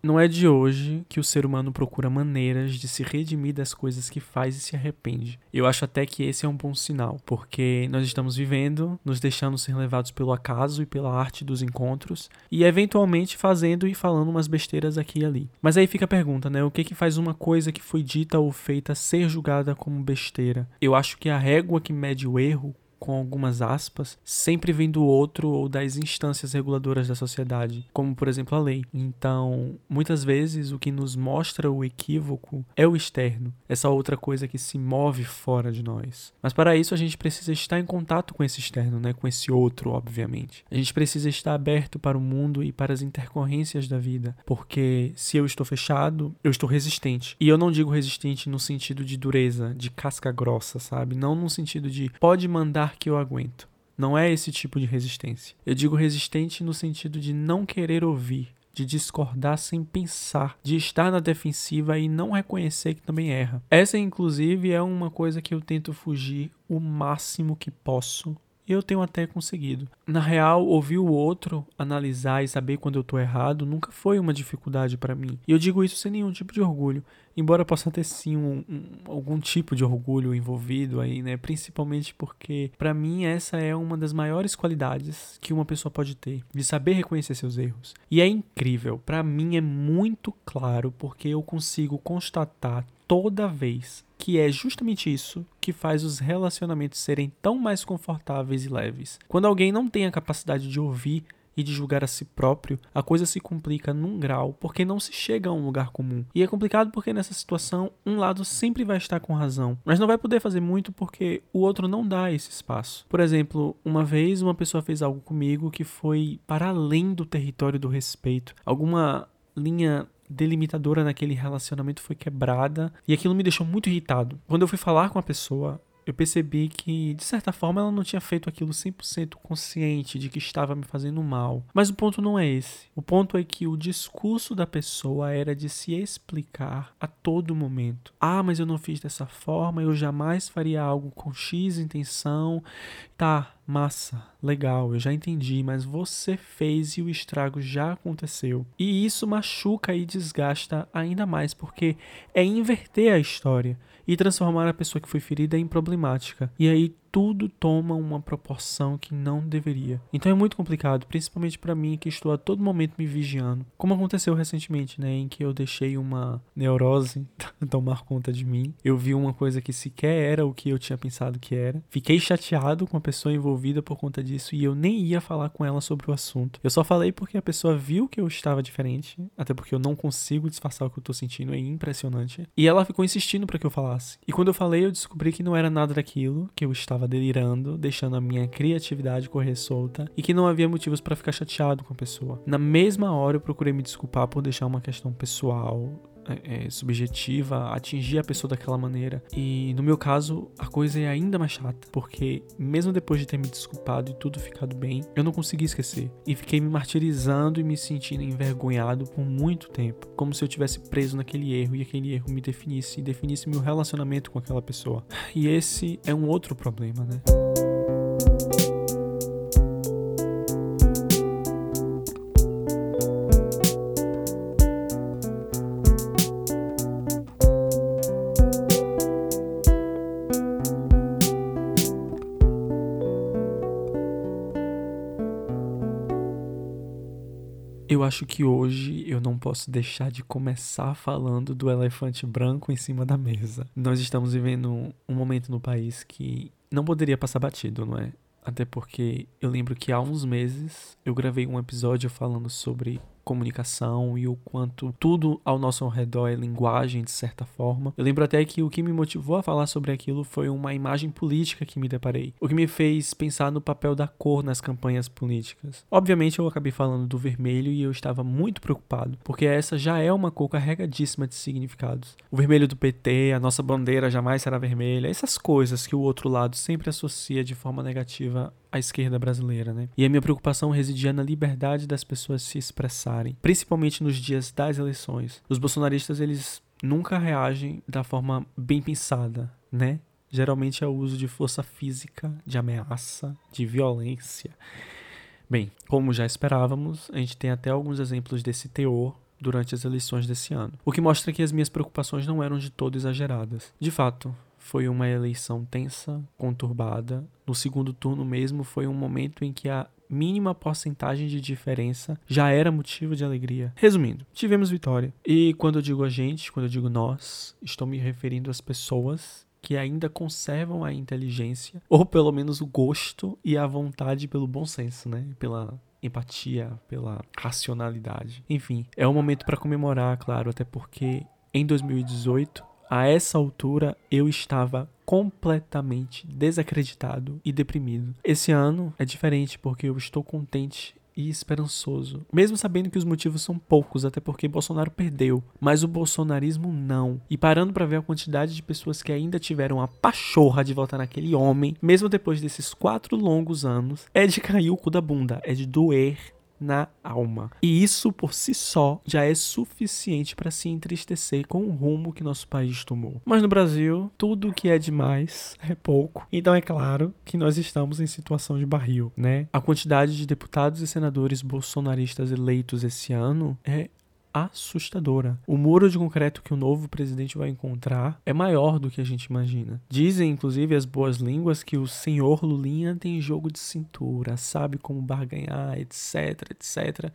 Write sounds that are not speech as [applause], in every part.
Não é de hoje que o ser humano procura maneiras de se redimir das coisas que faz e se arrepende. Eu acho até que esse é um bom sinal, porque nós estamos vivendo, nos deixando ser levados pelo acaso e pela arte dos encontros, e eventualmente fazendo e falando umas besteiras aqui e ali. Mas aí fica a pergunta, né? O que que faz uma coisa que foi dita ou feita ser julgada como besteira? Eu acho que a régua que mede o erro com algumas aspas, sempre vem do outro ou das instâncias reguladoras da sociedade, como por exemplo a lei. Então, muitas vezes o que nos mostra o equívoco é o externo, essa outra coisa que se move fora de nós. Mas para isso a gente precisa estar em contato com esse externo, né, com esse outro, obviamente. A gente precisa estar aberto para o mundo e para as intercorrências da vida, porque se eu estou fechado, eu estou resistente. E eu não digo resistente no sentido de dureza, de casca grossa, sabe? Não no sentido de pode mandar que eu aguento. Não é esse tipo de resistência. Eu digo resistente no sentido de não querer ouvir, de discordar sem pensar, de estar na defensiva e não reconhecer que também erra. Essa, inclusive, é uma coisa que eu tento fugir o máximo que posso eu tenho até conseguido. Na real, ouvir o outro, analisar e saber quando eu tô errado nunca foi uma dificuldade para mim. E eu digo isso sem nenhum tipo de orgulho, embora possa ter sim um, um, algum tipo de orgulho envolvido aí, né? Principalmente porque para mim essa é uma das maiores qualidades que uma pessoa pode ter, de saber reconhecer seus erros. E é incrível, para mim é muito claro porque eu consigo constatar toda vez que é justamente isso que faz os relacionamentos serem tão mais confortáveis e leves. Quando alguém não tem a capacidade de ouvir e de julgar a si próprio, a coisa se complica num grau porque não se chega a um lugar comum. E é complicado porque nessa situação um lado sempre vai estar com razão, mas não vai poder fazer muito porque o outro não dá esse espaço. Por exemplo, uma vez uma pessoa fez algo comigo que foi para além do território do respeito. Alguma linha delimitadora naquele relacionamento foi quebrada e aquilo me deixou muito irritado. Quando eu fui falar com a pessoa, eu percebi que, de certa forma, ela não tinha feito aquilo 100% consciente de que estava me fazendo mal. Mas o ponto não é esse. O ponto é que o discurso da pessoa era de se explicar a todo momento. Ah, mas eu não fiz dessa forma, eu jamais faria algo com X intenção. Tá, massa, legal, eu já entendi, mas você fez e o estrago já aconteceu. E isso machuca e desgasta ainda mais, porque é inverter a história e transformar a pessoa que foi ferida em problemática. E aí tudo toma uma proporção que não deveria. Então é muito complicado, principalmente para mim que estou a todo momento me vigiando. Como aconteceu recentemente, né, em que eu deixei uma neurose [laughs] tomar conta de mim. Eu vi uma coisa que sequer era o que eu tinha pensado que era. Fiquei chateado com a pessoa envolvida por conta disso e eu nem ia falar com ela sobre o assunto. Eu só falei porque a pessoa viu que eu estava diferente, até porque eu não consigo disfarçar o que eu tô sentindo, é impressionante. E ela ficou insistindo para que eu falasse. E quando eu falei, eu descobri que não era nada daquilo, que eu estava delirando, deixando a minha criatividade correr solta e que não havia motivos para ficar chateado com a pessoa. Na mesma hora eu procurei me desculpar por deixar uma questão pessoal é, é, subjetiva, atingir a pessoa daquela maneira. E no meu caso, a coisa é ainda mais chata, porque mesmo depois de ter me desculpado e tudo ficado bem, eu não consegui esquecer. E fiquei me martirizando e me sentindo envergonhado por muito tempo, como se eu tivesse preso naquele erro e aquele erro me definisse e definisse meu relacionamento com aquela pessoa. E esse é um outro problema, né? Acho que hoje eu não posso deixar de começar falando do elefante branco em cima da mesa. Nós estamos vivendo um momento no país que não poderia passar batido, não é? Até porque eu lembro que há uns meses eu gravei um episódio falando sobre comunicação e o quanto tudo ao nosso redor é linguagem, de certa forma. Eu lembro até que o que me motivou a falar sobre aquilo foi uma imagem política que me deparei, o que me fez pensar no papel da cor nas campanhas políticas. Obviamente, eu acabei falando do vermelho e eu estava muito preocupado, porque essa já é uma cor carregadíssima de significados. O vermelho do PT, a nossa bandeira jamais será vermelha, essas coisas que o outro lado sempre associa de forma negativa à esquerda brasileira, né? E a minha preocupação residia na liberdade das pessoas se expressarem, principalmente nos dias das eleições. Os bolsonaristas, eles nunca reagem da forma bem pensada, né? Geralmente é o uso de força física, de ameaça, de violência. Bem, como já esperávamos, a gente tem até alguns exemplos desse teor durante as eleições desse ano, o que mostra que as minhas preocupações não eram de todo exageradas. De fato, foi uma eleição tensa, conturbada. No segundo turno mesmo foi um momento em que a mínima porcentagem de diferença já era motivo de alegria. Resumindo, tivemos vitória. E quando eu digo a gente, quando eu digo nós, estou me referindo às pessoas que ainda conservam a inteligência, ou pelo menos o gosto e a vontade pelo bom senso, né? Pela empatia, pela racionalidade. Enfim, é um momento para comemorar, claro, até porque em 2018, a essa altura, eu estava completamente desacreditado e deprimido. Esse ano é diferente porque eu estou contente e esperançoso, mesmo sabendo que os motivos são poucos, até porque Bolsonaro perdeu, mas o bolsonarismo não. E parando para ver a quantidade de pessoas que ainda tiveram a pachorra de votar naquele homem, mesmo depois desses quatro longos anos, é de cair o cu da bunda, é de doer na alma. E isso por si só já é suficiente para se entristecer com o rumo que nosso país tomou. Mas no Brasil, tudo que é demais é pouco. Então é claro que nós estamos em situação de barril, né? A quantidade de deputados e senadores bolsonaristas eleitos esse ano é assustadora. O muro de concreto que o novo presidente vai encontrar é maior do que a gente imagina. Dizem, inclusive, as boas línguas que o senhor Lulinha tem jogo de cintura, sabe como barganhar, etc, etc.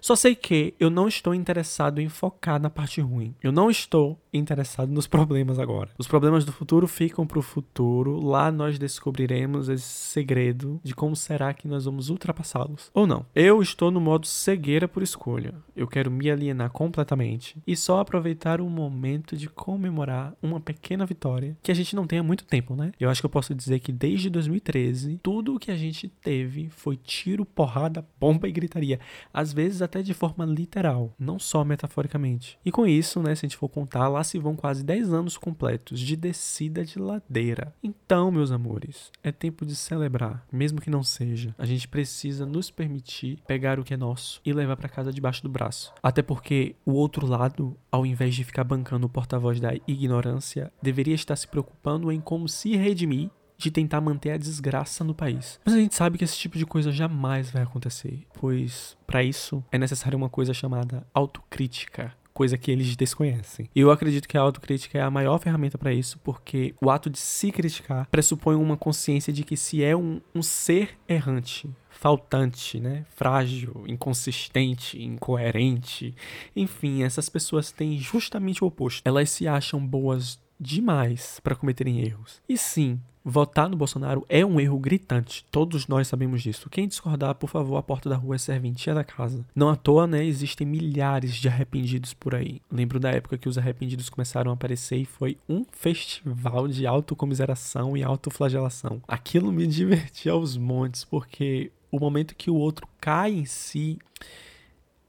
Só sei que eu não estou interessado em focar na parte ruim. Eu não estou interessado nos problemas agora. Os problemas do futuro ficam para o futuro. Lá nós descobriremos esse segredo de como será que nós vamos ultrapassá-los. Ou não. Eu estou no modo cegueira por escolha. Eu quero me alienar completamente e só aproveitar o momento de comemorar uma pequena vitória que a gente não tem há muito tempo, né? Eu acho que eu posso dizer que desde 2013, tudo o que a gente teve foi tiro, porrada, bomba e gritaria. Às vezes até de forma literal, não só metaforicamente. E com isso, né, se a gente for contar, lá se vão quase 10 anos completos de descida de ladeira. Então, meus amores, é tempo de celebrar, mesmo que não seja. A gente precisa nos permitir pegar o que é nosso e levar para casa debaixo do braço. Até porque o outro lado, ao invés de ficar bancando o porta-voz da ignorância, deveria estar se preocupando em como se redimir de tentar manter a desgraça no país. Mas a gente sabe que esse tipo de coisa jamais vai acontecer, pois para isso é necessária uma coisa chamada autocrítica coisa que eles desconhecem. E eu acredito que a autocrítica é a maior ferramenta para isso, porque o ato de se criticar pressupõe uma consciência de que se é um, um ser errante, faltante, né? Frágil, inconsistente, incoerente. Enfim, essas pessoas têm justamente o oposto. Elas se acham boas demais para cometerem erros. E sim, Votar no Bolsonaro é um erro gritante. Todos nós sabemos disso. Quem discordar, por favor, a porta da rua é serventia da casa. Não à toa, né? Existem milhares de arrependidos por aí. Lembro da época que os arrependidos começaram a aparecer e foi um festival de autocomiseração e autoflagelação. Aquilo me divertia aos montes, porque o momento que o outro cai em si.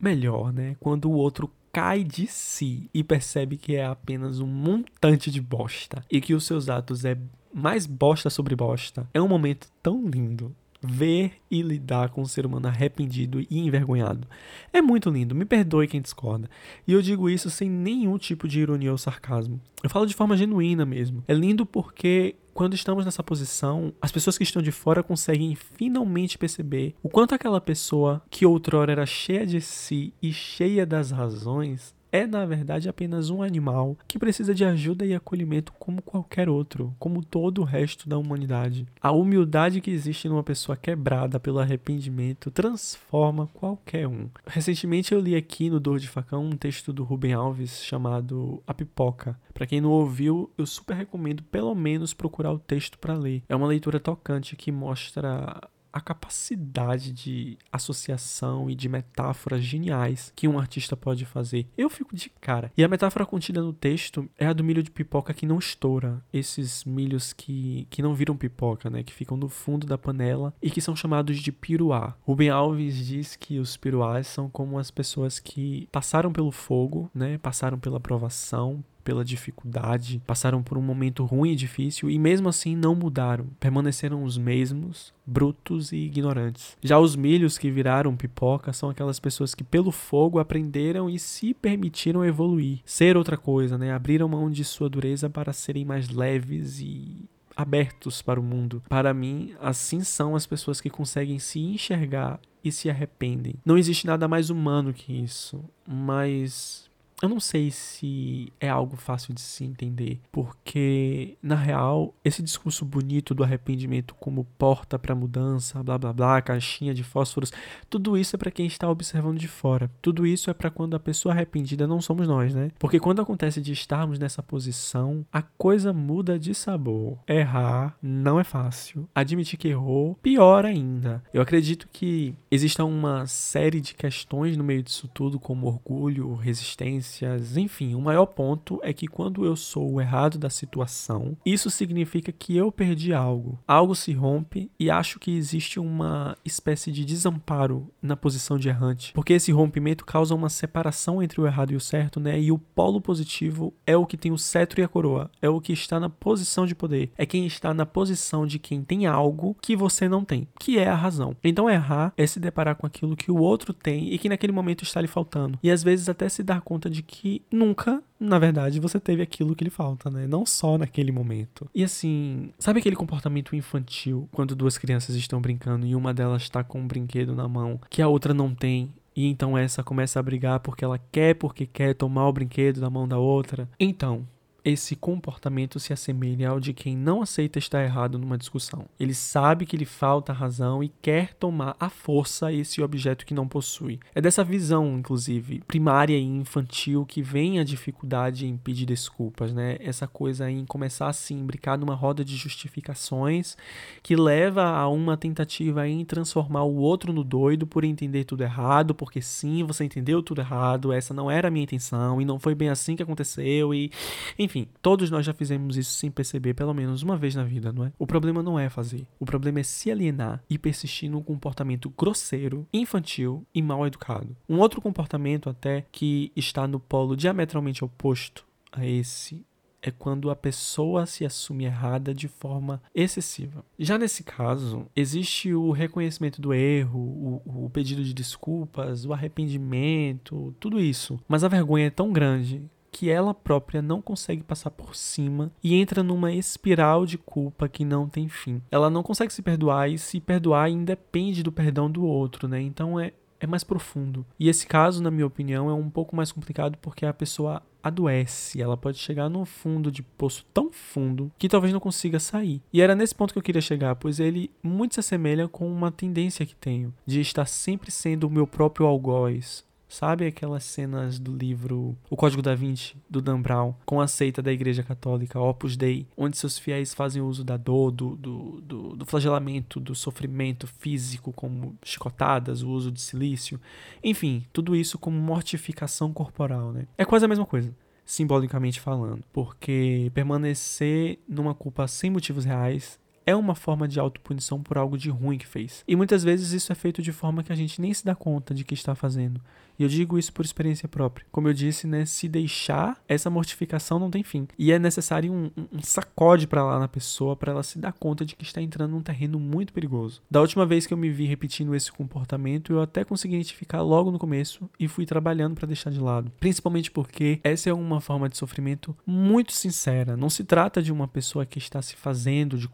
Melhor, né? Quando o outro cai de si e percebe que é apenas um montante de bosta e que os seus atos é mais bosta sobre bosta. É um momento tão lindo. Ver e lidar com um ser humano arrependido e envergonhado. É muito lindo, me perdoe quem discorda. E eu digo isso sem nenhum tipo de ironia ou sarcasmo. Eu falo de forma genuína mesmo. É lindo porque quando estamos nessa posição, as pessoas que estão de fora conseguem finalmente perceber o quanto aquela pessoa que outrora era cheia de si e cheia das razões é, na verdade, apenas um animal que precisa de ajuda e acolhimento como qualquer outro, como todo o resto da humanidade. A humildade que existe numa pessoa quebrada pelo arrependimento transforma qualquer um. Recentemente eu li aqui no Dor de Facão um texto do Rubem Alves chamado A Pipoca. Para quem não ouviu, eu super recomendo pelo menos procurar o texto para ler. É uma leitura tocante que mostra a capacidade de associação e de metáforas geniais que um artista pode fazer. Eu fico de cara. E a metáfora contida no texto é a do milho de pipoca que não estoura. Esses milhos que, que não viram pipoca, né? Que ficam no fundo da panela e que são chamados de piruá. Rubem Alves diz que os piruás são como as pessoas que passaram pelo fogo, né? Passaram pela provação, pela dificuldade, passaram por um momento ruim e difícil e mesmo assim não mudaram, permaneceram os mesmos, brutos e ignorantes. Já os milhos que viraram pipoca são aquelas pessoas que pelo fogo aprenderam e se permitiram evoluir, ser outra coisa, né? Abriram mão de sua dureza para serem mais leves e abertos para o mundo. Para mim, assim são as pessoas que conseguem se enxergar e se arrependem. Não existe nada mais humano que isso, mas eu não sei se é algo fácil de se entender, porque na real, esse discurso bonito do arrependimento como porta para mudança, blá blá blá, caixinha de fósforos, tudo isso é para quem está observando de fora. Tudo isso é para quando a pessoa arrependida não somos nós, né? Porque quando acontece de estarmos nessa posição, a coisa muda de sabor. Errar não é fácil. Admitir que errou, pior ainda. Eu acredito que exista uma série de questões no meio disso tudo, como orgulho, resistência enfim, o maior ponto é que quando eu sou o errado da situação, isso significa que eu perdi algo. Algo se rompe e acho que existe uma espécie de desamparo na posição de errante, porque esse rompimento causa uma separação entre o errado e o certo, né? E o polo positivo é o que tem o cetro e a coroa, é o que está na posição de poder, é quem está na posição de quem tem algo que você não tem, que é a razão. Então errar é se deparar com aquilo que o outro tem e que naquele momento está lhe faltando. E às vezes até se dar conta de de que nunca, na verdade, você teve aquilo que lhe falta, né? Não só naquele momento. E assim, sabe aquele comportamento infantil quando duas crianças estão brincando e uma delas está com um brinquedo na mão que a outra não tem e então essa começa a brigar porque ela quer, porque quer tomar o brinquedo da mão da outra. Então, esse comportamento se assemelha ao de quem não aceita estar errado numa discussão. Ele sabe que lhe falta razão e quer tomar à força esse objeto que não possui. É dessa visão, inclusive, primária e infantil que vem a dificuldade em pedir desculpas, né? Essa coisa em começar assim, brincar numa roda de justificações que leva a uma tentativa em transformar o outro no doido por entender tudo errado, porque sim, você entendeu tudo errado, essa não era a minha intenção e não foi bem assim que aconteceu e enfim, enfim, todos nós já fizemos isso sem perceber pelo menos uma vez na vida, não é? O problema não é fazer. O problema é se alienar e persistir num comportamento grosseiro, infantil e mal educado. Um outro comportamento até que está no polo diametralmente oposto a esse é quando a pessoa se assume errada de forma excessiva. Já nesse caso, existe o reconhecimento do erro, o, o, pedido de desculpas, o arrependimento, tudo isso. Mas a vergonha é tão grande que ela própria não consegue passar por cima e entra numa espiral de culpa que não tem fim. Ela não consegue se perdoar e se perdoar independe do perdão do outro, né? Então é é mais profundo. E esse caso, na minha opinião, é um pouco mais complicado porque a pessoa adoece, ela pode chegar num fundo de poço tão fundo que talvez não consiga sair. E era nesse ponto que eu queria chegar, pois ele muito se assemelha com uma tendência que tenho de estar sempre sendo o meu próprio algoz, Sabe aquelas cenas do livro O Código da Vinci, do Dan Brown, com a seita da Igreja Católica, Opus Dei, onde seus fiéis fazem uso da dor, do, do, do, do flagelamento, do sofrimento físico, como chicotadas, o uso de silício, enfim, tudo isso como mortificação corporal, né? É quase a mesma coisa simbolicamente falando, porque permanecer numa culpa sem motivos reais é uma forma de autopunição por algo de ruim que fez. E muitas vezes isso é feito de forma que a gente nem se dá conta de que está fazendo. E eu digo isso por experiência própria. Como eu disse, né, se deixar, essa mortificação não tem fim. E é necessário um, um sacode para lá na pessoa para ela se dar conta de que está entrando num terreno muito perigoso. Da última vez que eu me vi repetindo esse comportamento, eu até consegui identificar logo no começo e fui trabalhando para deixar de lado. Principalmente porque essa é uma forma de sofrimento muito sincera. Não se trata de uma pessoa que está se fazendo de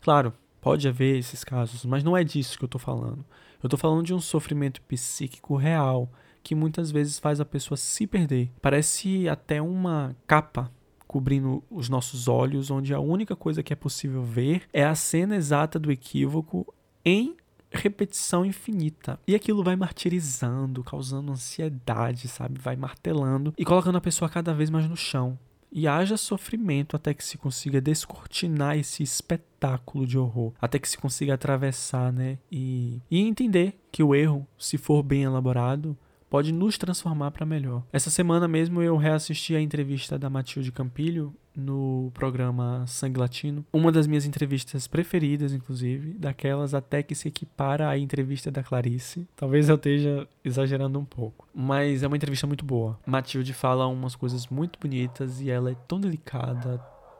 Claro, pode haver esses casos, mas não é disso que eu tô falando. Eu tô falando de um sofrimento psíquico real que muitas vezes faz a pessoa se perder. Parece até uma capa cobrindo os nossos olhos, onde a única coisa que é possível ver é a cena exata do equívoco em repetição infinita. E aquilo vai martirizando, causando ansiedade, sabe? Vai martelando e colocando a pessoa cada vez mais no chão e haja sofrimento até que se consiga descortinar esse espetáculo de horror, até que se consiga atravessar, né? E, e entender que o erro, se for bem elaborado, pode nos transformar para melhor. Essa semana mesmo eu reassisti a entrevista da Matilde Campilho no programa Sangue Latino. Uma das minhas entrevistas preferidas, inclusive, daquelas até que se equipara à entrevista da Clarice. Talvez eu esteja exagerando um pouco, mas é uma entrevista muito boa. Matilde fala umas coisas muito bonitas e ela é tão delicada,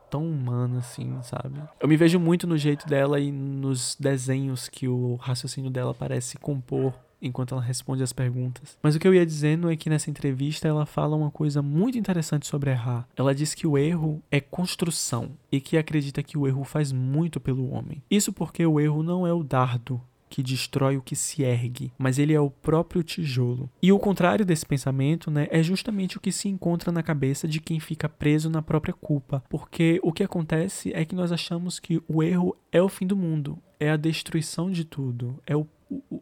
tão humana assim, sabe? Eu me vejo muito no jeito dela e nos desenhos que o raciocínio dela parece compor enquanto ela responde as perguntas. Mas o que eu ia dizendo é que nessa entrevista ela fala uma coisa muito interessante sobre errar. Ela diz que o erro é construção e que acredita que o erro faz muito pelo homem. Isso porque o erro não é o dardo que destrói o que se ergue, mas ele é o próprio tijolo. E o contrário desse pensamento, né, é justamente o que se encontra na cabeça de quem fica preso na própria culpa, porque o que acontece é que nós achamos que o erro é o fim do mundo, é a destruição de tudo, é o,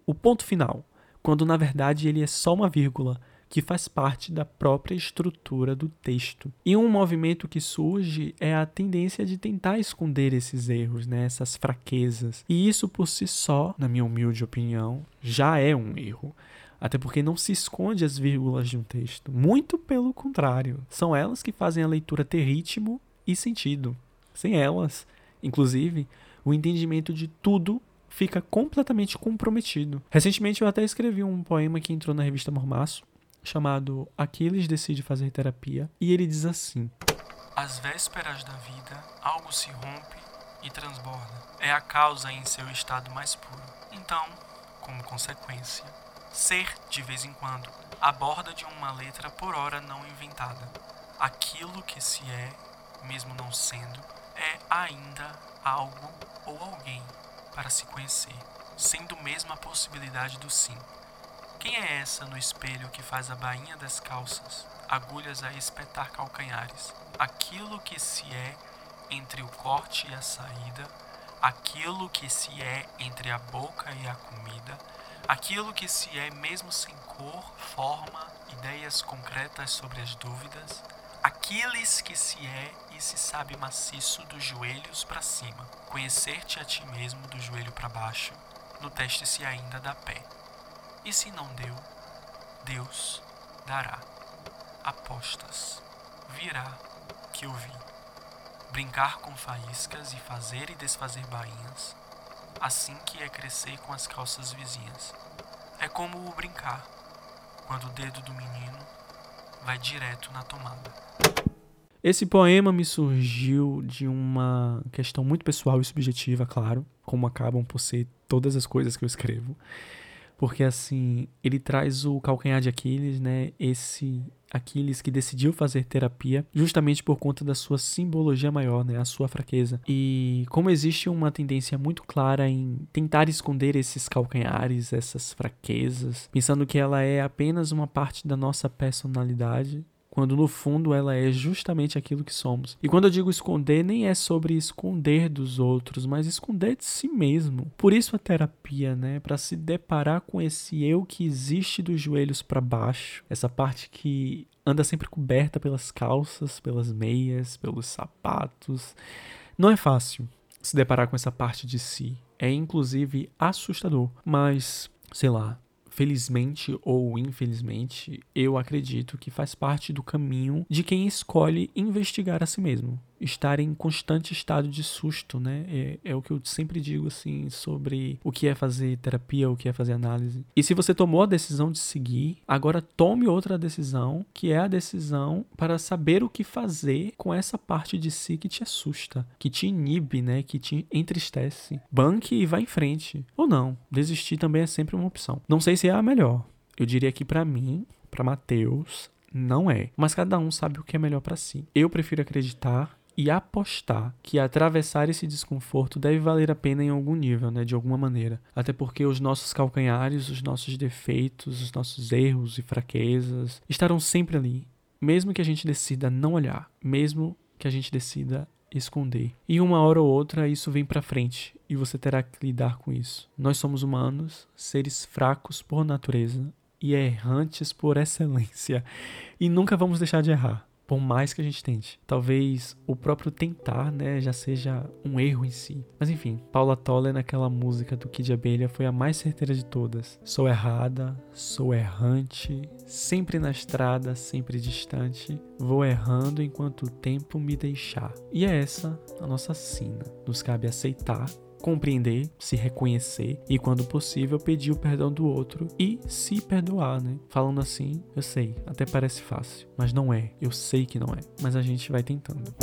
o, ponto final, quando na verdade ele é só uma vírgula que faz parte da própria estrutura do texto. E um movimento que surge é a tendência de tentar esconder esses erros, né, essas fraquezas. E isso por si só, na minha humilde opinião, já é um erro. Até porque não se esconde as vírgulas de um texto. Muito pelo contrário. São elas que fazem a leitura ter ritmo e sentido. Sem elas, inclusive, o entendimento de tudo fica completamente comprometido. Recentemente eu até escrevi um poema que entrou na revista Mormaço, chamado Aquiles decide fazer terapia, e ele diz assim: Às vésperas da vida, algo se rompe e transborda. É a causa em seu estado mais puro. Então, como consequência, ser, de vez em quando, a borda de uma letra por hora não inventada. Aquilo que se é, mesmo não sendo, é ainda algo ou alguém para se conhecer, sendo mesmo a possibilidade do sim. Quem é essa no espelho que faz a bainha das calças, agulhas a espetar calcanhares? Aquilo que se é entre o corte e a saída, aquilo que se é entre a boca e a comida, aquilo que se é mesmo sem cor, forma, ideias concretas sobre as dúvidas, Aquiles que se é e se sabe maciço dos joelhos para cima, conhecer-te a ti mesmo do joelho para baixo, no teste se ainda dá pé. E se não deu, Deus dará. Apostas. Virá que eu vi. Brincar com faíscas e fazer e desfazer bainhas, assim que é crescer com as calças vizinhas. É como o brincar, quando o dedo do menino vai direto na tomada. Esse poema me surgiu de uma questão muito pessoal e subjetiva, claro, como acabam por ser todas as coisas que eu escrevo porque assim, ele traz o calcanhar de Aquiles, né? Esse Aquiles que decidiu fazer terapia justamente por conta da sua simbologia maior, né, a sua fraqueza. E como existe uma tendência muito clara em tentar esconder esses calcanhares, essas fraquezas, pensando que ela é apenas uma parte da nossa personalidade, quando no fundo ela é justamente aquilo que somos. E quando eu digo esconder, nem é sobre esconder dos outros, mas esconder de si mesmo. Por isso a terapia, né, para se deparar com esse eu que existe dos joelhos para baixo, essa parte que anda sempre coberta pelas calças, pelas meias, pelos sapatos. Não é fácil se deparar com essa parte de si. É inclusive assustador, mas sei lá, felizmente ou infelizmente, eu acredito que faz parte do caminho de quem escolhe investigar a si mesmo estar em constante estado de susto, né? É, é, o que eu sempre digo, assim, sobre o que é fazer terapia, o que é fazer análise. E se você tomou a decisão de seguir, agora tome outra decisão, que é a decisão para saber o que fazer com essa parte de si que te assusta, que te inibe, né? Que te entristece. Banque e vá em frente. Ou não, desistir também é sempre uma opção. Não sei se é a melhor. Eu diria que para mim, para Mateus, não é. Mas cada um sabe o que é melhor para si. Eu prefiro acreditar e apostar que atravessar esse desconforto deve valer a pena em algum nível, né, de alguma maneira. Até porque os nossos calcanhares, os nossos defeitos, os nossos erros e fraquezas estarão sempre ali, mesmo que a gente decida não olhar, mesmo que a gente decida esconder. E uma hora ou outra isso vem para frente e você terá que lidar com isso. Nós somos humanos, seres fracos por natureza e errantes por [laughs] excelência, e nunca vamos deixar de errar por mais que a gente tente. Talvez o próprio tentar, né, já seja um erro em si. Mas enfim, Paula Toller naquela música do Kid Abelha foi a mais certeira de todas. Sou errada, sou errante, sempre na estrada, sempre distante, vou errando enquanto o tempo me deixar. E é essa a nossa sina. Nos cabe aceitar compreender, se reconhecer e, quando possível, pedir o perdão do outro e se perdoar, né? Falando assim, eu sei, até parece fácil, mas não é. Eu sei que não é, mas a gente vai tentando.